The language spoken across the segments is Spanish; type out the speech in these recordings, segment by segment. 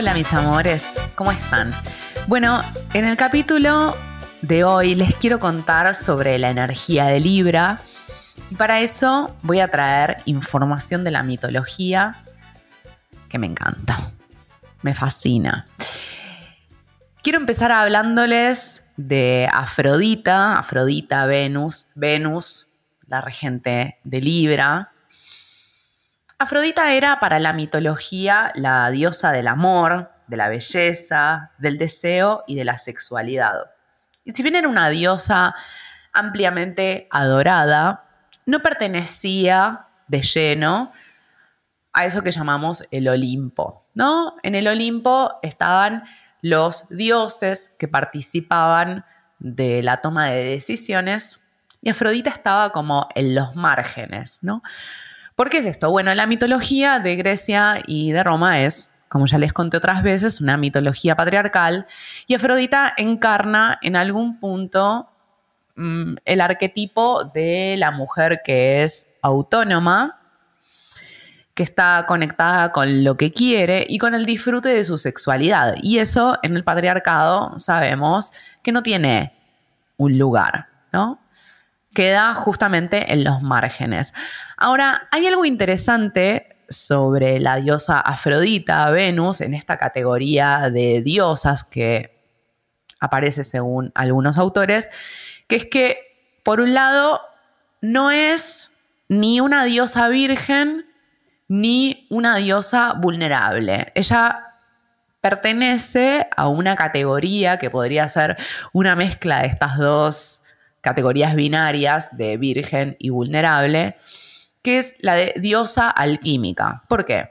Hola mis amores, ¿cómo están? Bueno, en el capítulo de hoy les quiero contar sobre la energía de Libra y para eso voy a traer información de la mitología que me encanta, me fascina. Quiero empezar hablándoles de Afrodita, Afrodita, Venus, Venus, la regente de Libra. Afrodita era para la mitología la diosa del amor, de la belleza, del deseo y de la sexualidad. Y si bien era una diosa ampliamente adorada, no pertenecía de lleno a eso que llamamos el Olimpo, ¿no? En el Olimpo estaban los dioses que participaban de la toma de decisiones y Afrodita estaba como en los márgenes, ¿no? ¿Por qué es esto? Bueno, la mitología de Grecia y de Roma es, como ya les conté otras veces, una mitología patriarcal y Afrodita encarna en algún punto mm, el arquetipo de la mujer que es autónoma, que está conectada con lo que quiere y con el disfrute de su sexualidad. Y eso en el patriarcado sabemos que no tiene un lugar, ¿no? Queda justamente en los márgenes. Ahora, hay algo interesante sobre la diosa Afrodita, Venus, en esta categoría de diosas que aparece según algunos autores, que es que, por un lado, no es ni una diosa virgen, ni una diosa vulnerable. Ella pertenece a una categoría que podría ser una mezcla de estas dos categorías binarias de virgen y vulnerable, que es la de diosa alquímica. ¿Por qué?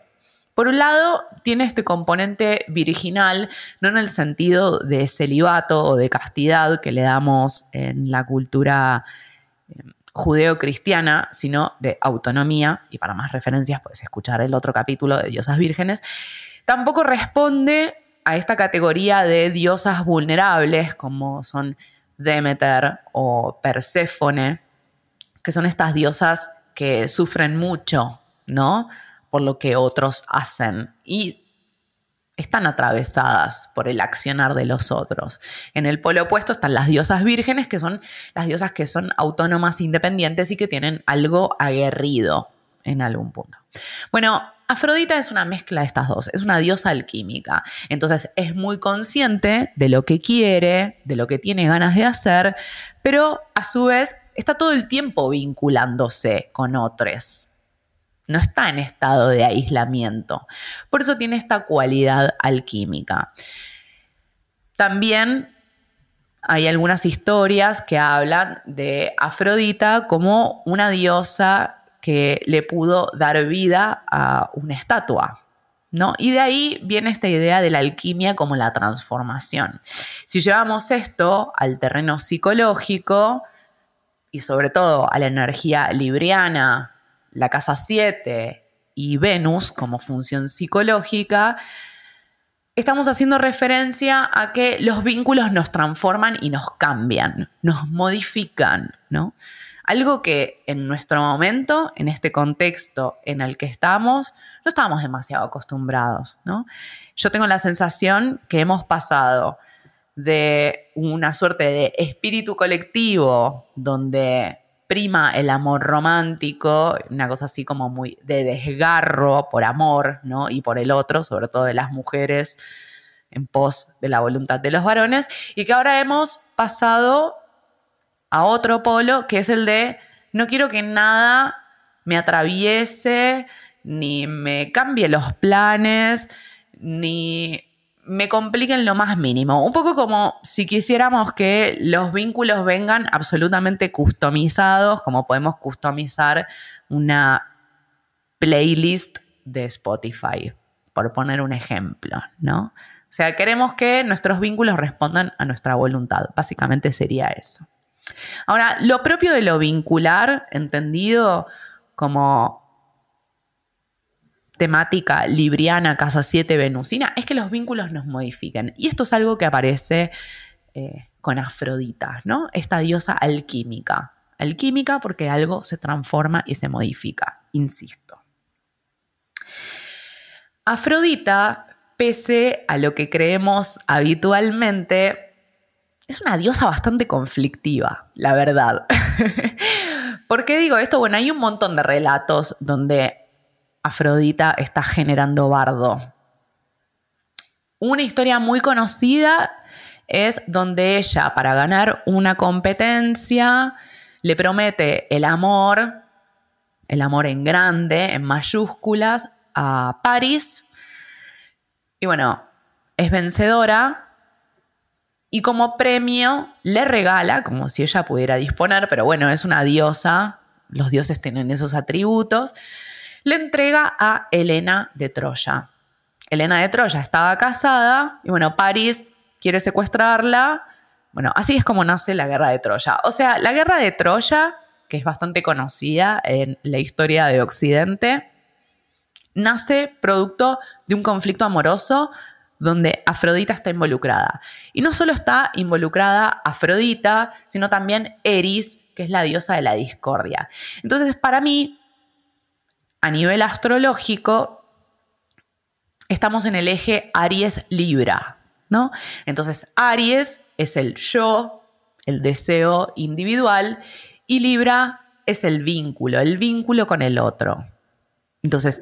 Por un lado, tiene este componente virginal, no en el sentido de celibato o de castidad que le damos en la cultura eh, judeo-cristiana, sino de autonomía, y para más referencias puedes escuchar el otro capítulo de Diosas Vírgenes, tampoco responde a esta categoría de diosas vulnerables como son Demeter o Perséfone, que son estas diosas que sufren mucho, ¿no? Por lo que otros hacen. Y están atravesadas por el accionar de los otros. En el polo opuesto están las diosas vírgenes, que son las diosas que son autónomas, independientes y que tienen algo aguerrido en algún punto. Bueno, Afrodita es una mezcla de estas dos, es una diosa alquímica. Entonces es muy consciente de lo que quiere, de lo que tiene ganas de hacer, pero a su vez está todo el tiempo vinculándose con otros no está en estado de aislamiento. Por eso tiene esta cualidad alquímica. También hay algunas historias que hablan de Afrodita como una diosa que le pudo dar vida a una estatua. ¿No? Y de ahí viene esta idea de la alquimia como la transformación. Si llevamos esto al terreno psicológico y sobre todo a la energía libriana la casa 7 y Venus como función psicológica, estamos haciendo referencia a que los vínculos nos transforman y nos cambian, nos modifican, ¿no? Algo que en nuestro momento, en este contexto en el que estamos, no estábamos demasiado acostumbrados, ¿no? Yo tengo la sensación que hemos pasado de una suerte de espíritu colectivo donde prima el amor romántico, una cosa así como muy de desgarro por amor, ¿no? Y por el otro, sobre todo de las mujeres, en pos de la voluntad de los varones, y que ahora hemos pasado a otro polo, que es el de no quiero que nada me atraviese, ni me cambie los planes, ni me compliquen lo más mínimo. Un poco como si quisiéramos que los vínculos vengan absolutamente customizados, como podemos customizar una playlist de Spotify, por poner un ejemplo, ¿no? O sea, queremos que nuestros vínculos respondan a nuestra voluntad. Básicamente sería eso. Ahora, lo propio de lo vincular, entendido como temática libriana, casa 7, venusina, es que los vínculos nos modifiquen. Y esto es algo que aparece eh, con Afrodita, ¿no? Esta diosa alquímica. Alquímica porque algo se transforma y se modifica, insisto. Afrodita pese a lo que creemos habitualmente, es una diosa bastante conflictiva, la verdad. ¿Por qué digo esto? Bueno, hay un montón de relatos donde Afrodita está generando bardo. Una historia muy conocida es donde ella, para ganar una competencia, le promete el amor, el amor en grande, en mayúsculas, a Paris. Y bueno, es vencedora y como premio le regala, como si ella pudiera disponer, pero bueno, es una diosa, los dioses tienen esos atributos, le entrega a Helena de Troya. Helena de Troya estaba casada y bueno, París quiere secuestrarla. Bueno, así es como nace la guerra de Troya. O sea, la guerra de Troya, que es bastante conocida en la historia de Occidente, nace producto de un conflicto amoroso donde Afrodita está involucrada. Y no solo está involucrada Afrodita, sino también Eris, que es la diosa de la discordia. Entonces, para mí, a nivel astrológico, estamos en el eje Aries-Libra, ¿no? Entonces, Aries es el yo, el deseo individual, y Libra es el vínculo, el vínculo con el otro. Entonces,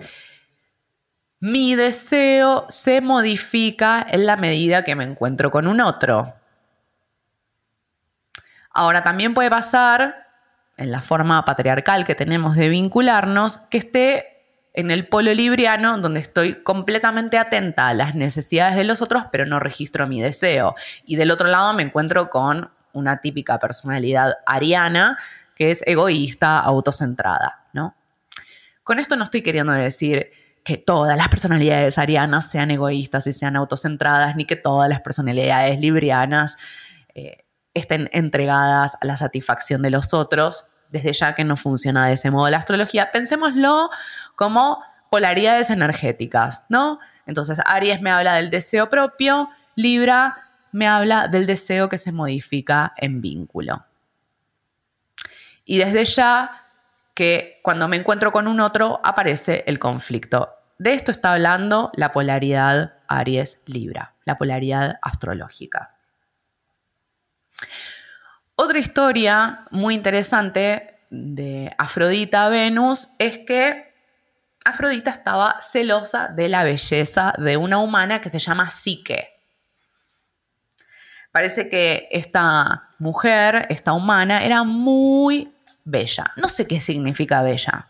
mi deseo se modifica en la medida que me encuentro con un otro. Ahora, también puede pasar, en la forma patriarcal que tenemos de vincularnos, que esté en el polo libriano, donde estoy completamente atenta a las necesidades de los otros, pero no registro mi deseo. Y del otro lado me encuentro con una típica personalidad ariana, que es egoísta, autocentrada. ¿no? Con esto no estoy queriendo decir que todas las personalidades arianas sean egoístas y sean autocentradas, ni que todas las personalidades librianas eh, estén entregadas a la satisfacción de los otros, desde ya que no funciona de ese modo la astrología. Pensémoslo como polaridades energéticas, ¿no? Entonces, Aries me habla del deseo propio, Libra me habla del deseo que se modifica en vínculo. Y desde ya que cuando me encuentro con un otro aparece el conflicto. De esto está hablando la polaridad Aries-Libra, la polaridad astrológica. Otra historia muy interesante de Afrodita-Venus es que Afrodita estaba celosa de la belleza de una humana que se llama Psique. Parece que esta mujer, esta humana, era muy bella. No sé qué significa bella.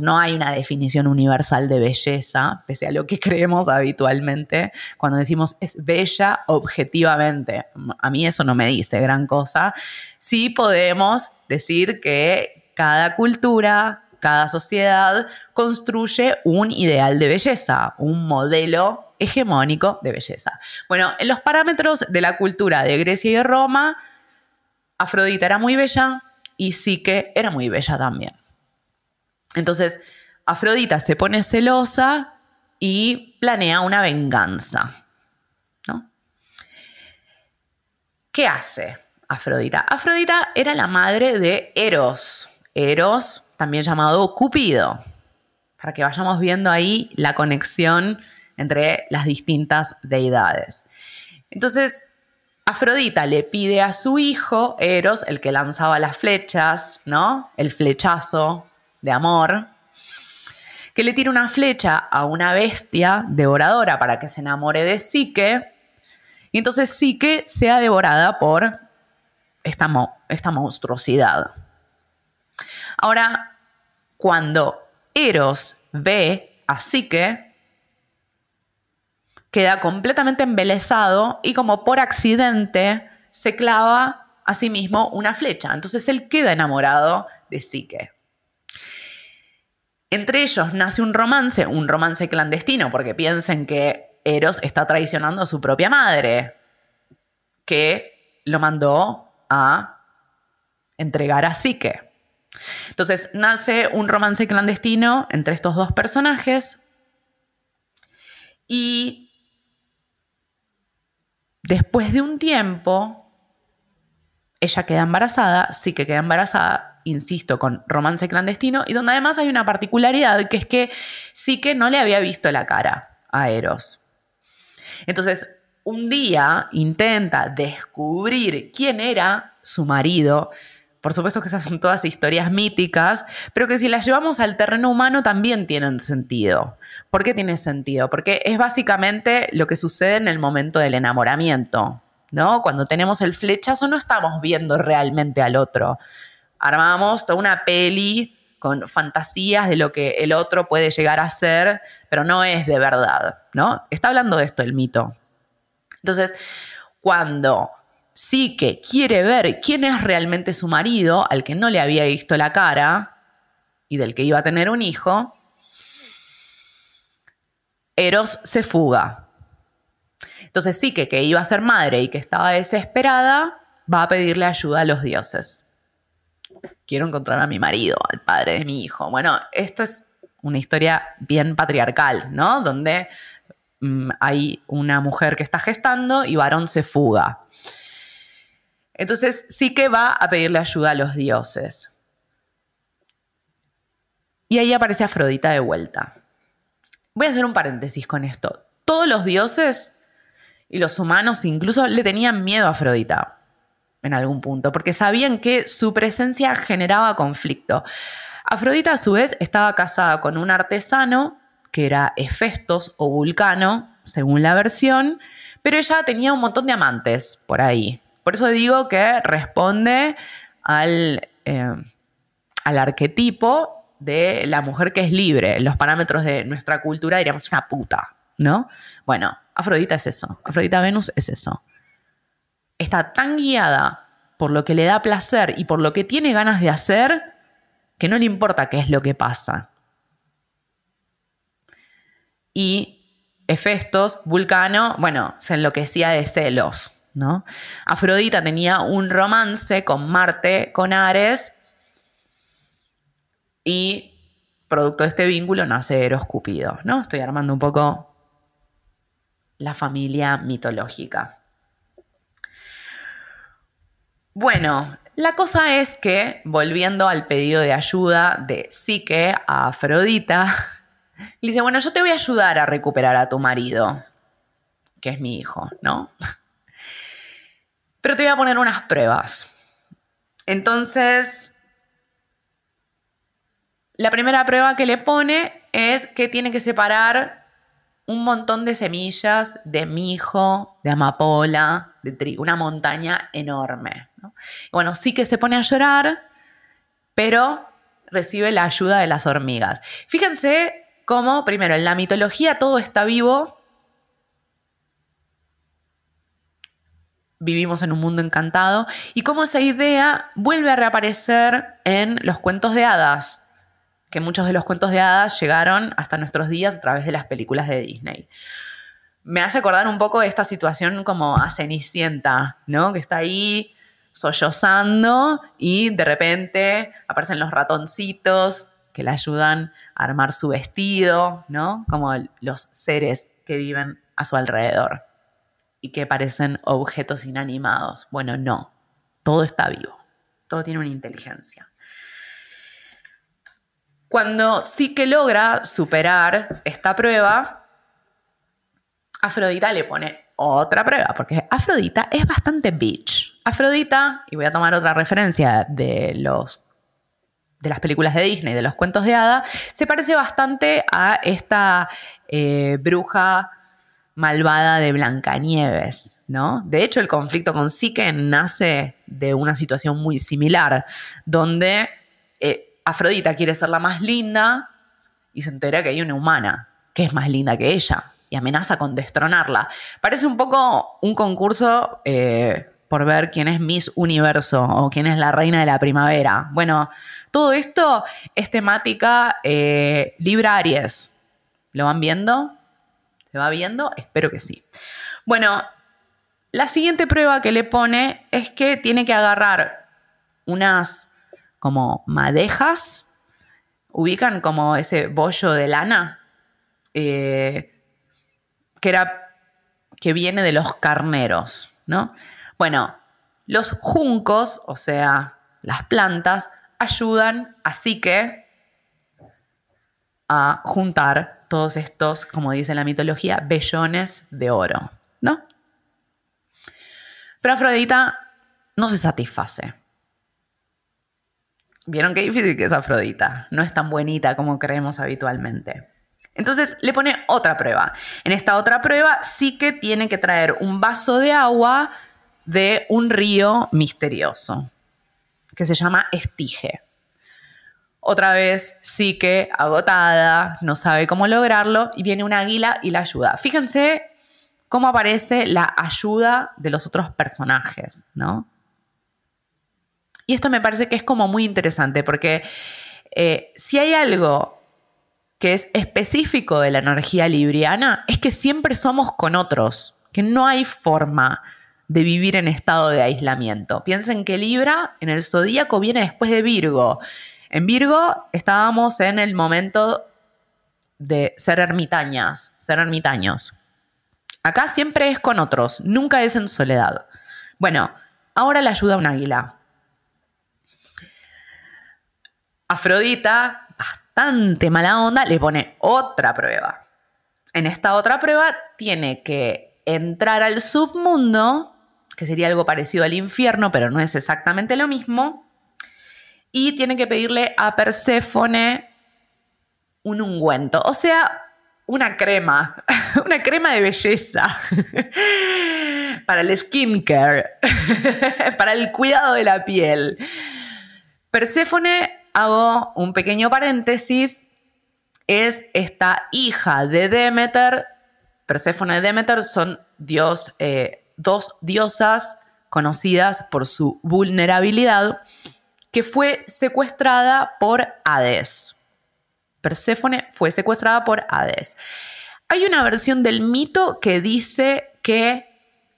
No hay una definición universal de belleza, pese a lo que creemos habitualmente cuando decimos es bella objetivamente. A mí eso no me dice gran cosa. Sí podemos decir que cada cultura, cada sociedad construye un ideal de belleza, un modelo hegemónico de belleza. Bueno, en los parámetros de la cultura de Grecia y de Roma, Afrodita era muy bella y Psique era muy bella también. Entonces, Afrodita se pone celosa y planea una venganza. ¿no? ¿Qué hace Afrodita? Afrodita era la madre de Eros. Eros, también llamado Cupido. Para que vayamos viendo ahí la conexión entre las distintas deidades. Entonces, Afrodita le pide a su hijo, Eros, el que lanzaba las flechas, ¿no? El flechazo de amor, que le tira una flecha a una bestia devoradora para que se enamore de Psique, y entonces Psique sea devorada por esta, esta monstruosidad. Ahora, cuando Eros ve a Psique, queda completamente embelesado y como por accidente se clava a sí mismo una flecha. Entonces él queda enamorado de Psique. Entre ellos nace un romance, un romance clandestino, porque piensen que Eros está traicionando a su propia madre, que lo mandó a entregar a Psique. Entonces nace un romance clandestino entre estos dos personajes y después de un tiempo, ella queda embarazada, Psique queda embarazada insisto, con romance clandestino, y donde además hay una particularidad que es que sí que no le había visto la cara a Eros. Entonces, un día intenta descubrir quién era su marido. Por supuesto que esas son todas historias míticas, pero que si las llevamos al terreno humano también tienen sentido. ¿Por qué tiene sentido? Porque es básicamente lo que sucede en el momento del enamoramiento, ¿no? Cuando tenemos el flechazo no estamos viendo realmente al otro. Armamos toda una peli con fantasías de lo que el otro puede llegar a ser, pero no es de verdad, ¿no? Está hablando de esto el mito. Entonces, cuando sí que quiere ver quién es realmente su marido, al que no le había visto la cara y del que iba a tener un hijo, Eros se fuga. Entonces sí que que iba a ser madre y que estaba desesperada, va a pedirle ayuda a los dioses. Quiero encontrar a mi marido, al padre de mi hijo. Bueno, esto es una historia bien patriarcal, ¿no? Donde Mm, hay una mujer que está gestando y varón se fuga. Entonces sí que va a pedirle ayuda a los dioses. Y ahí aparece Afrodita de vuelta. Voy a hacer un paréntesis con esto. Todos los dioses y los humanos incluso le tenían miedo a Afrodita en algún punto, porque sabían que su presencia generaba conflicto. Afrodita a su vez estaba casada con un artesano que era Hefestos o Vulcano, según la versión, pero ella tenía un montón de amantes por ahí. Por eso digo que responde al, eh, al arquetipo de la mujer que es libre. Los parámetros de nuestra cultura diríamos una puta, ¿no? Bueno, Afrodita es eso. Afrodita Venus es eso. Está tan guiada por lo que le da placer y por lo que tiene ganas de hacer que no le importa qué es lo que pasa y Hefestos, Vulcano, bueno, se enloquecía de celos, ¿no? Afrodita tenía un romance con Marte, con Ares, y producto de este vínculo nace Eros Cúpido, ¿no? Estoy armando un poco la familia mitológica. Bueno, la cosa es que, volviendo al pedido de ayuda de Psique a Afrodita, le dice, bueno, yo te voy a ayudar a recuperar a tu marido, que es mi hijo, ¿no? Pero te voy a poner unas pruebas. Entonces, la primera prueba que le pone es que tiene que separar un montón de semillas de mijo, de amapola, de trigo, una montaña enorme. Bueno, sí que se pone a llorar, pero recibe la ayuda de las hormigas. Fíjense como, primero, en la mitología todo está vivo. Vivimos en un mundo encantado. Y cómo esa idea vuelve a reaparecer en los cuentos de hadas, que muchos de los cuentos de hadas llegaron hasta nuestros días a través de las películas de Disney. Me hace acordar un poco de esta situación como a Cenicienta, ¿no? Que está ahí sollozando y de repente aparecen los ratoncitos que la ayudan armar su vestido, ¿no? Como los seres que viven a su alrededor y que parecen objetos inanimados. Bueno, no, todo está vivo, todo tiene una inteligencia. Cuando sí que logra superar esta prueba, Afrodita le pone otra prueba, porque Afrodita es bastante bitch. Afrodita, y voy a tomar otra referencia de los de las películas de Disney, de los cuentos de hada, se parece bastante a esta eh, bruja malvada de Blancanieves, ¿no? De hecho, el conflicto con Psique nace de una situación muy similar, donde eh, Afrodita quiere ser la más linda y se entera que hay una humana que es más linda que ella y amenaza con destronarla. Parece un poco un concurso eh, por ver quién es Miss Universo o quién es la reina de la primavera. Bueno, todo esto es temática eh. ¿Lo van viendo? ¿Se va viendo? Espero que sí. Bueno, la siguiente prueba que le pone es que tiene que agarrar unas como madejas, ubican como ese bollo de lana, eh, que, era, que viene de los carneros, ¿no? Bueno, los juncos, o sea, las plantas, ayudan así que a juntar todos estos, como dice la mitología, bellones de oro, ¿no? Pero Afrodita no se satisface. Vieron qué difícil que es Afrodita. No es tan bonita como creemos habitualmente. Entonces le pone otra prueba. En esta otra prueba sí que tiene que traer un vaso de agua de un río misterioso que se llama Estige. Otra vez sí que agotada, no sabe cómo lograrlo y viene un águila y la ayuda. Fíjense cómo aparece la ayuda de los otros personajes, ¿no? Y esto me parece que es como muy interesante porque eh, si hay algo que es específico de la energía libriana, es que siempre somos con otros, que no hay forma de vivir en estado de aislamiento. Piensen que Libra en el zodíaco viene después de Virgo. En Virgo estábamos en el momento de ser ermitañas, ser ermitaños. Acá siempre es con otros, nunca es en soledad. Bueno, ahora le ayuda un águila. Afrodita, bastante mala onda, le pone otra prueba. En esta otra prueba tiene que entrar al submundo, que sería algo parecido al infierno, pero no es exactamente lo mismo, y tiene que pedirle a Perséfone un ungüento, o sea, una crema, una crema de belleza para el skincare, para el cuidado de la piel. Perséfone hago un pequeño paréntesis, es esta hija de Demeter, Perséfone y Demeter son dios, eh, dos diosas conocidas por su vulnerabilidad, que fue secuestrada por Hades. Perséfone fue secuestrada por Hades. Hay una versión del mito que dice que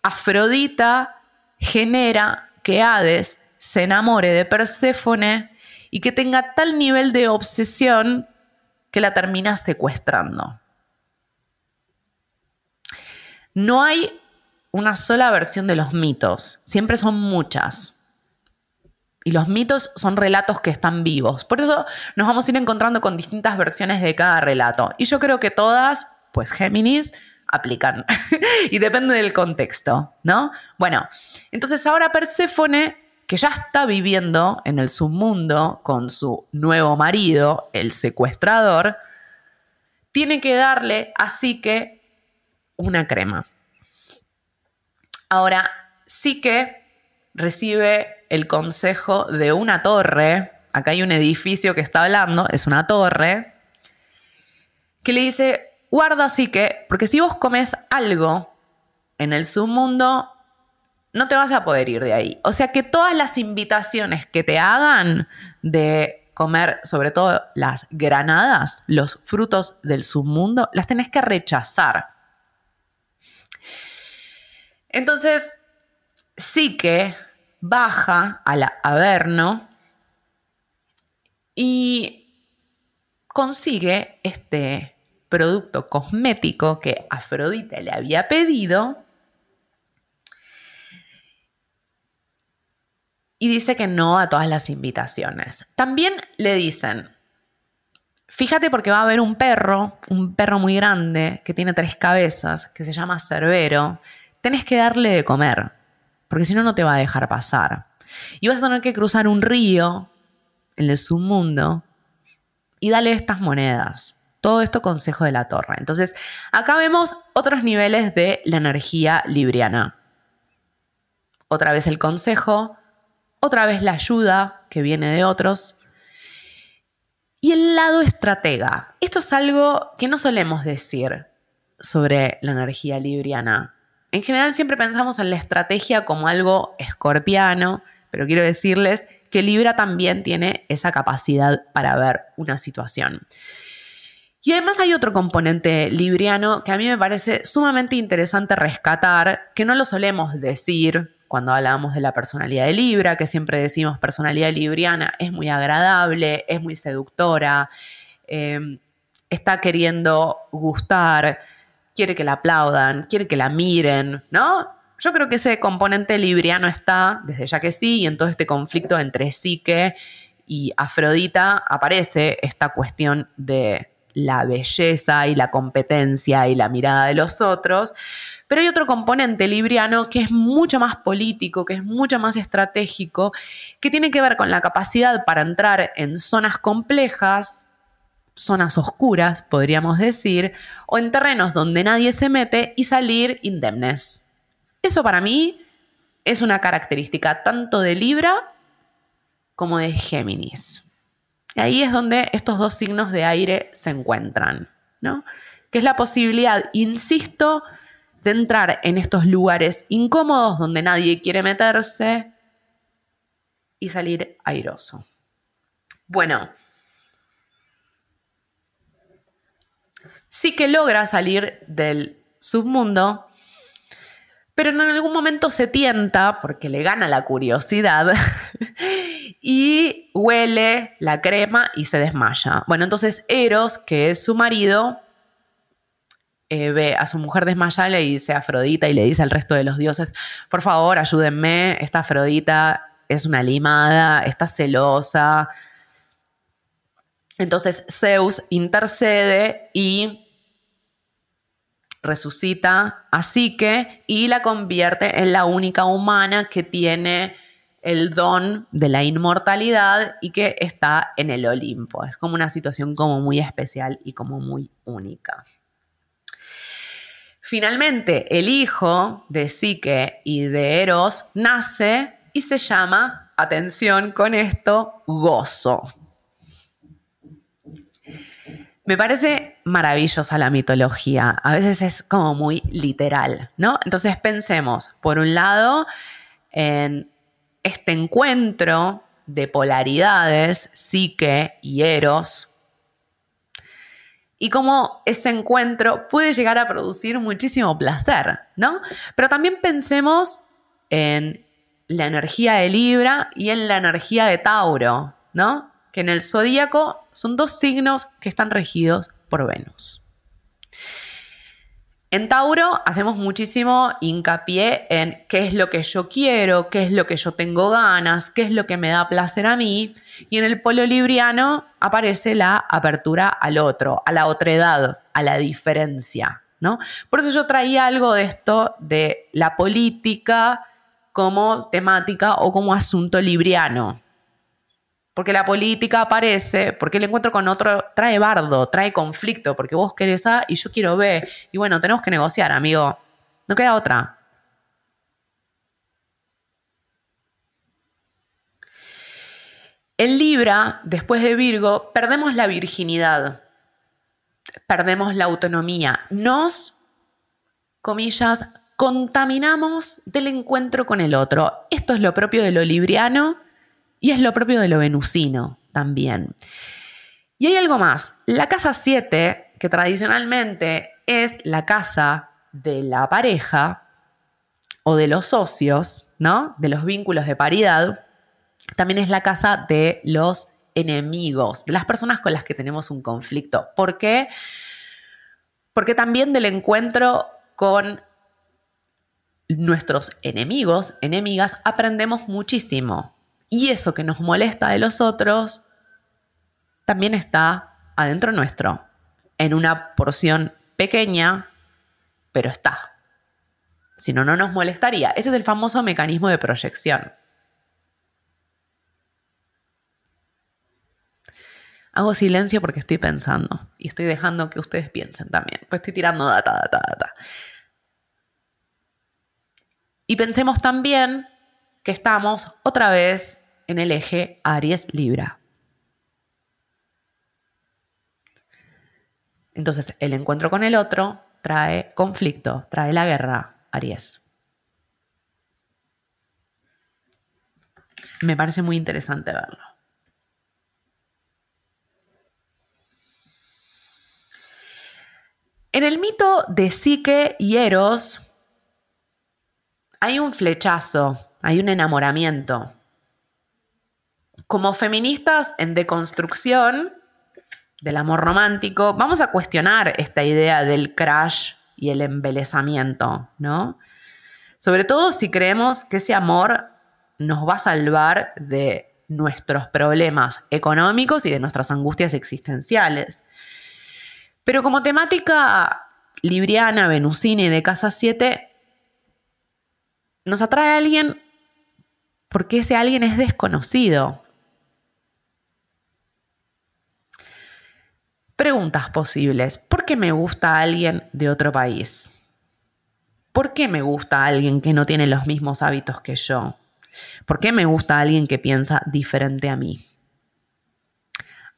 Afrodita genera que Hades se enamore de Perséfone y que tenga tal nivel de obsesión que la termina secuestrando. No hay una sola versión de los mitos, siempre son muchas. Y los mitos son relatos que están vivos. Por eso nos vamos a ir encontrando con distintas versiones de cada relato. Y yo creo que todas, pues Géminis, aplican. y depende del contexto, ¿no? Bueno, entonces ahora Perséfone que ya está viviendo en el submundo con su nuevo marido, el secuestrador, tiene que darle así que una crema. Ahora, sí que recibe el consejo de una torre, acá hay un edificio que está hablando, es una torre, que le dice, guarda así que, porque si vos comes algo en el submundo, no te vas a poder ir de ahí. O sea que todas las invitaciones que te hagan de comer, sobre todo las granadas, los frutos del submundo, las tenés que rechazar. Entonces, sí que baja al Averno y consigue este producto cosmético que Afrodita le había pedido y dice que no a todas las invitaciones. También le dicen, fíjate porque va a haber un perro, un perro muy grande que tiene tres cabezas, que se llama Cerbero, tenés que darle de comer, porque si no, no te va a dejar pasar. Y vas a tener que cruzar un río en el submundo y dale estas monedas. Todo esto consejo de la torre. Entonces, acá vemos otros niveles de la energía libriana. Otra vez el consejo, otra vez la ayuda que viene de otros. Y el lado estratega. Esto es algo que no solemos decir sobre la energía libriana. En general siempre pensamos en la estrategia como algo escorpiano, pero quiero decirles que Libra también tiene esa capacidad para ver una situación. Y además hay otro componente libriano que a mí me parece sumamente interesante rescatar, que no lo solemos decir cuando hablamos de la personalidad de Libra, que siempre decimos personalidad libriana, es muy agradable, es muy seductora, em, está queriendo gustar, quiere que la aplaudan, quiere que la miren, ¿no? Yo creo que ese componente libriano está, desde ya que sí, y en todo este conflicto entre Psique y Afrodita aparece esta cuestión de la belleza y la competencia y la mirada de los otros. Pero hay otro componente libriano que es mucho más político, que es mucho más estratégico, que tiene que ver con la capacidad para entrar en zonas complejas, zonas oscuras, podríamos decir, o en terrenos donde nadie se mete y salir indemnes. Eso para mí es una característica tanto de Libra como de Géminis. Y ahí es donde estos dos signos de aire se encuentran, ¿no? Que es la posibilidad, insisto, de entrar en estos lugares incómodos donde nadie quiere meterse y salir airoso. Bueno, sí que logra salir del submundo, pero en algún momento se tienta, porque le gana la curiosidad, y huele la crema y se desmaya. Bueno, entonces Eros, que es su marido, eh, ve a su mujer desmayada, le dice a Afrodita y le dice al resto de los dioses, por favor, ayúdenme, esta Afrodita es una limada, está celosa. Entonces Zeus intercede y resucita a Psique y la convierte en la única humana que tiene el don de la inmortalidad y que está en el Olimpo. Es como una situación como muy especial y como muy única. Finalmente, el hijo de Psique y de Eros nace y se llama, atención con esto, gozo. Me parece maravillosa la mitología, a veces es como muy literal, ¿no? Entonces pensemos, por un lado, en este encuentro de polaridades, psique y eros, y cómo ese encuentro puede llegar a producir muchísimo placer, ¿no? Pero también pensemos en la energía de Libra y en la energía de Tauro, ¿no? Que en el zodíaco son dos signos que están regidos por Venus. En Tauro hacemos muchísimo hincapié en qué es lo que yo quiero, qué es lo que yo tengo ganas, qué es lo que me da placer a mí. Y en el polo libriano aparece la apertura al otro, a la otredad, a la diferencia. ¿no? Por eso yo traía algo de esto de la política como temática o como asunto libriano porque la política aparece, porque el encuentro con otro trae bardo, trae conflicto, porque vos querés A y yo quiero B. Y bueno, tenemos que negociar, amigo. No queda otra. En Libra, después de Virgo, perdemos la virginidad, perdemos la autonomía, nos, comillas, contaminamos del encuentro con el otro. Esto es lo propio de lo libriano y es lo propio de lo venusino también. Y hay algo más. La casa 7, que tradicionalmente es la casa de la pareja o de los socios, ¿no? De los vínculos de paridad, también es la casa de los enemigos, de las personas con las que tenemos un conflicto. ¿Por qué? Porque también del encuentro con nuestros enemigos, enemigas, aprendemos muchísimo. Y eso que nos molesta de los otros también está adentro nuestro, en una porción pequeña, pero está. Si no, no nos molestaría. Ese es el famoso mecanismo de proyección. Hago silencio porque estoy pensando y estoy dejando que ustedes piensen también. Pues estoy tirando data, data, data. Y pensemos también que estamos otra vez en el eje Aries-Libra. Entonces, el encuentro con el otro trae conflicto, trae la guerra, Aries. Me parece muy interesante verlo. En el mito de Psique y Eros hay un flechazo, hay un enamoramiento como feministas en deconstrucción del amor romántico, vamos a cuestionar esta idea del crash y el embelezamiento, ¿no? Sobre todo si creemos que ese amor nos va a salvar de nuestros problemas económicos y de nuestras angustias existenciales. Pero como temática libriana, venusina y de casa 7, nos atrae a alguien porque ese alguien es desconocido. Preguntas posibles. ¿Por qué me gusta alguien de otro país? ¿Por qué me gusta alguien que no tiene los mismos hábitos que yo? ¿Por qué me gusta alguien que piensa diferente a mí?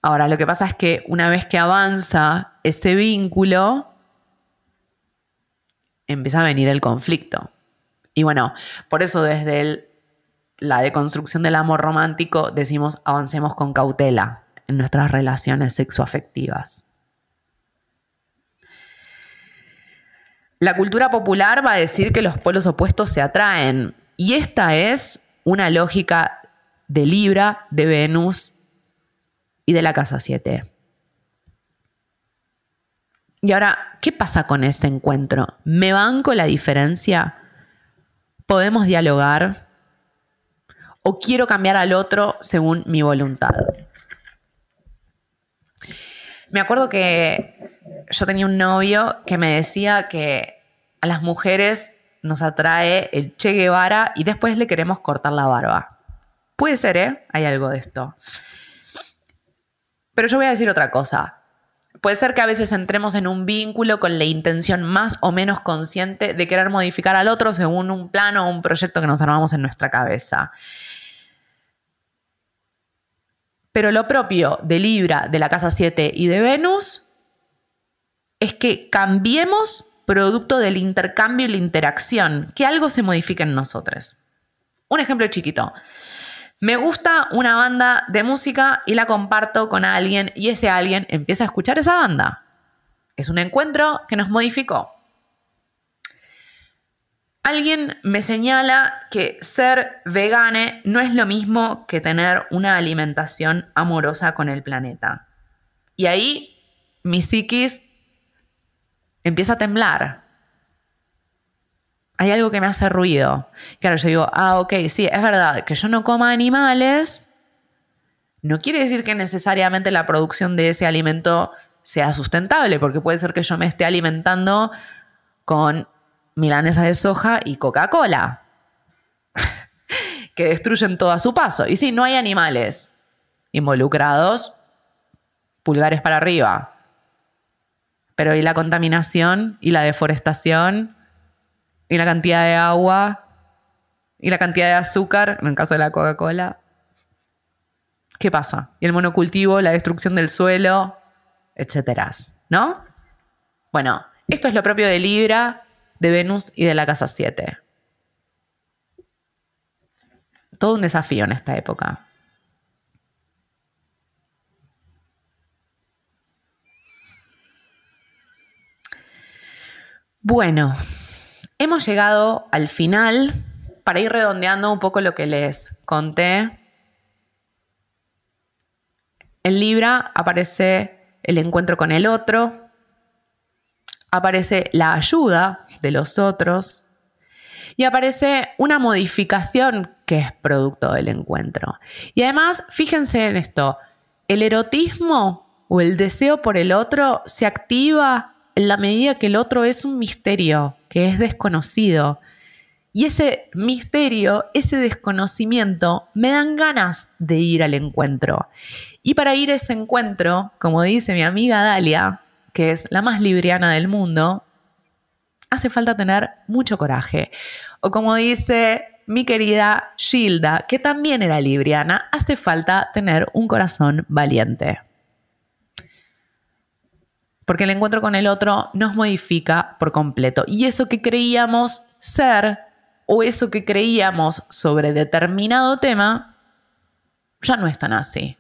Ahora, lo que pasa es que una vez que avanza ese vínculo, empieza a venir el conflicto. Y bueno, por eso desde la deconstrucción del amor romántico decimos avancemos con cautela en nuestras relaciones sexoafectivas. La cultura popular va a decir que los polos opuestos se atraen y esta es una lógica de Libra, de Venus y de la casa 7. Y ahora, ¿qué pasa con ese encuentro? ¿Me banco la diferencia? ¿Podemos dialogar? ¿O quiero cambiar al otro según mi voluntad? Me acuerdo que yo tenía un novio que me decía que a las mujeres nos atrae el Che Guevara y después le queremos cortar la barba. Puede ser, ¿eh? Hay algo de esto. Pero yo voy a decir otra cosa. Puede ser que a veces entremos en un vínculo con la intención más o menos consciente de querer modificar al otro según un plano o un proyecto que nos armamos en nuestra cabeza. Pero lo propio de Libra, de la casa 7 y de Venus es que cambiemos producto del intercambio y la interacción, que algo se modifique en nosotros. Un ejemplo chiquito. Me gusta una banda de música y la comparto con alguien y ese alguien empieza a escuchar esa banda. Es un encuentro que nos modificó. Alguien me señala que ser vegane no es lo mismo que tener una alimentación amorosa con el planeta. Y ahí mi psiquis empieza a temblar. Hay algo que me hace ruido. Claro, yo digo, ah, ok, sí, es verdad, que yo no coma animales no quiere decir que necesariamente la producción de ese alimento sea sustentable, porque puede ser que yo me esté alimentando con milanesa de soja y Coca-Cola, que destruyen todo a su paso. Y sí, no hay animales involucrados, pulgares para arriba. Pero ¿y la contaminación y la deforestación y la cantidad de agua y la cantidad de azúcar, en el caso de la Coca-Cola? ¿Qué pasa? Y el monocultivo, la destrucción del suelo, etcétera, ¿no? Bueno, esto es lo propio de Libra de Venus y de la casa 7. Todo un desafío en esta época. Bueno, hemos llegado al final para ir redondeando un poco lo que les conté. En Libra aparece el encuentro con el otro, aparece la ayuda de los otros y aparece una modificación que es producto del encuentro. Y además, fíjense en esto, el erotismo o el deseo por el otro se activa en la medida que el otro es un misterio, que es desconocido. Y ese misterio, ese desconocimiento, me dan ganas de ir al encuentro. Y para ir a ese encuentro, como dice mi amiga Dalia, que es la más libriana del mundo, hace falta tener mucho coraje. O como dice mi querida Gilda, que también era libriana, hace falta tener un corazón valiente. Porque el encuentro con el otro nos modifica por completo. Y eso que creíamos ser o eso que creíamos sobre determinado tema, ya no es tan así.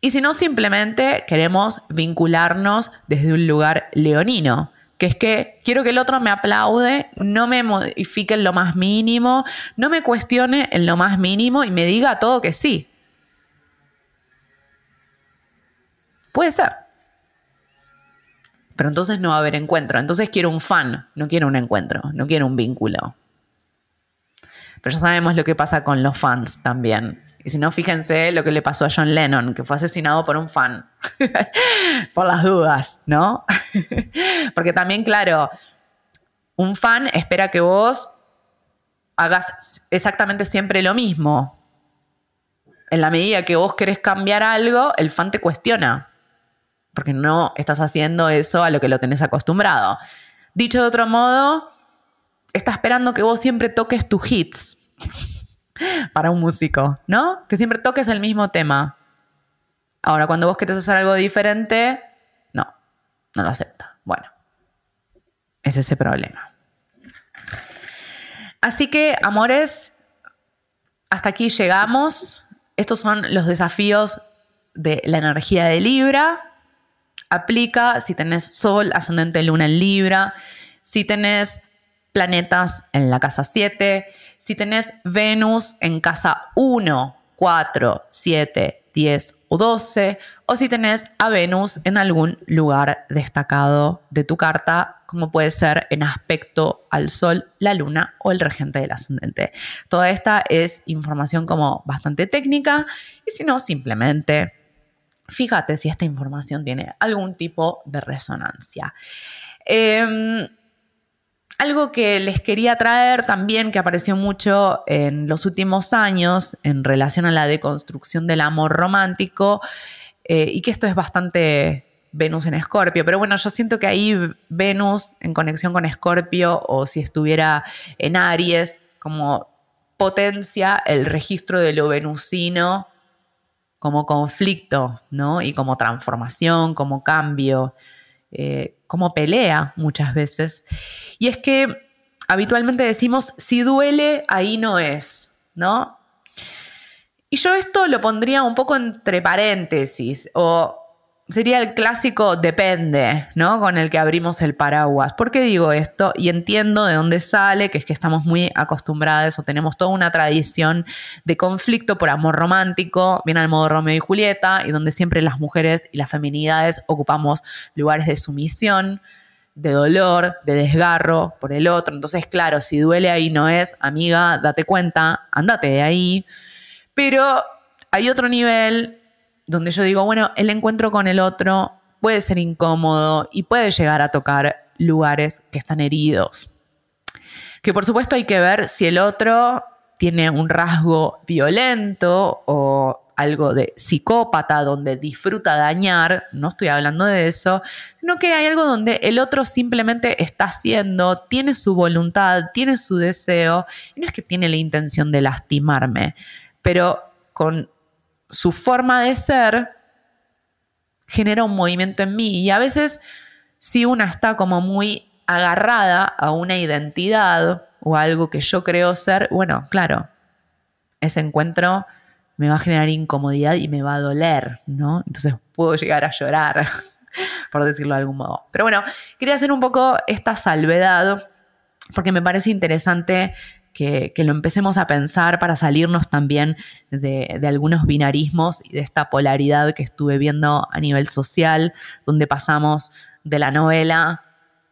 Y si no, simplemente queremos vincularnos desde un lugar leonino, que es que quiero que el otro me aplaude, no me modifique en lo más mínimo, no me cuestione en lo más mínimo y me diga todo que sí. Puede ser. Pero entonces no va a haber encuentro. Entonces quiero un fan, no quiero un encuentro, no quiero un vínculo. Pero ya sabemos lo que pasa con los fans también Y si no, fíjense lo que le pasó a John Lennon, que fue asesinado por un fan. por las dudas, ¿no? Porque también, claro, un fan espera que vos hagas exactamente siempre lo mismo. En la medida que vos querés cambiar algo, el fan te cuestiona. Porque no estás haciendo eso a lo que lo tenés acostumbrado. Dicho de otro modo, está esperando que vos siempre toques tus hits para un músico, ¿no? Que siempre toques el mismo tema. Ahora, cuando vos querés hacer algo diferente, no, no lo acepta. Bueno, es ese problema. Así que, amores, hasta aquí llegamos. Estos son los desafíos de la energía de Libra. Aplica si tenés Sol, ascendente, Luna en Libra, si tenés planetas en la casa 7, si tenés Venus en casa 1, 4, 7, 10 o 12, o si tenés a Venus en algún lugar destacado de tu carta, como puede ser en aspecto al Sol, la Luna o el regente del ascendente. Toda esta es información como bastante técnica y si no, simplemente fíjate si esta información tiene algún tipo de resonancia. Em, algo que les quería traer también, que apareció mucho en los últimos años en relación a la deconstrucción del amor romántico, eh, y que esto es bastante Venus en Escorpio, pero bueno, yo siento que ahí Venus en conexión con Escorpio, o si estuviera en Aries, como potencia el registro de lo venusino como conflicto, ¿no? Y como transformación, como cambio, eh, como pelea muchas veces. Y es que habitualmente decimos, si duele, ahí no es, ¿no? Y yo esto lo pondría un poco entre paréntesis, o sería el clásico depende, ¿no? Con el que abrimos el paraguas. ¿Por qué digo esto? Y entiendo de dónde sale, que es que estamos muy acostumbrados o tenemos toda una tradición de conflicto por amor romántico, bien al modo Romeo y Julieta, y donde siempre las mujeres y las feminidades ocupamos lugares de sumisión, de dolor, de desgarro por el otro. Entonces, claro, si duele ahí no es, amiga, date cuenta, andate de ahí. Pero hay otro nivel donde yo digo, bueno, el encuentro con el otro puede ser incómodo y puede llegar a tocar lugares que están heridos. Que por supuesto hay que ver si el otro tiene un rasgo violento o algo de psicópata donde disfruta dañar, no estoy hablando de eso, sino que hay algo donde el otro simplemente está haciendo, tiene su voluntad, tiene su deseo, y no es que tiene la intención de lastimarme, pero con su forma de ser genera un movimiento en mí. Y a veces, si una está como muy agarrada a una identidad o algo que yo creo ser, bueno, claro, ese encuentro me va a generar incomodidad y me va a doler, ¿no? Entonces puedo llegar a llorar, por decirlo de algún modo. Pero bueno, quería hacer un poco esta salvedad porque me parece interesante que, lo empecemos a pensar para salirnos también de, algunos binarismos y de esta polaridad que estuve viendo a nivel social, donde pasamos de la novela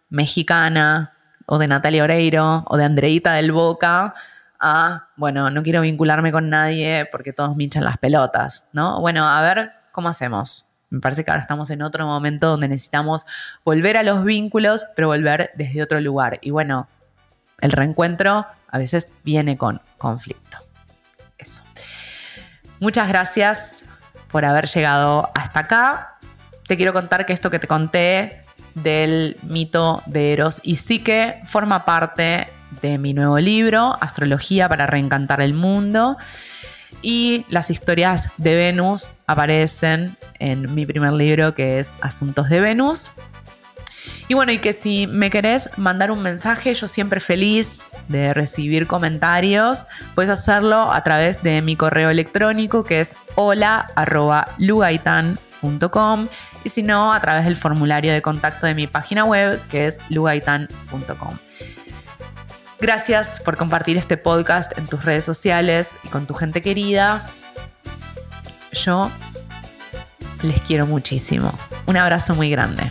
mexicana o de Natalia Oreiro o de Andreita del Boca a, bueno, no quiero vincularme con nadie porque todos me hinchan las pelotas, ¿no? Bueno, a ver cómo hacemos. Me parece que ahora estamos en otro momento donde necesitamos volver a los vínculos, pero volver desde otro lugar. Y bueno, el reencuentro a veces viene con conflicto. Eso. Muchas gracias por haber llegado hasta acá. Te quiero contar que esto que te conté del mito de Eros y Psique forma parte de mi nuevo libro, Astrología para reencantar el mundo. Y las historias de Venus aparecen en mi primer libro que es Asuntos de Venus. Y bueno, y que si me querés mandar un mensaje, yo siempre feliz de recibir comentarios, puedes hacerlo a través de mi correo electrónico que es hola.lugaitan.com y si no, a través del formulario de contacto de mi página web que es lugaitan.com. Gracias por compartir este podcast en tus redes sociales y con tu gente querida. Yo les quiero muchísimo. Un abrazo muy grande.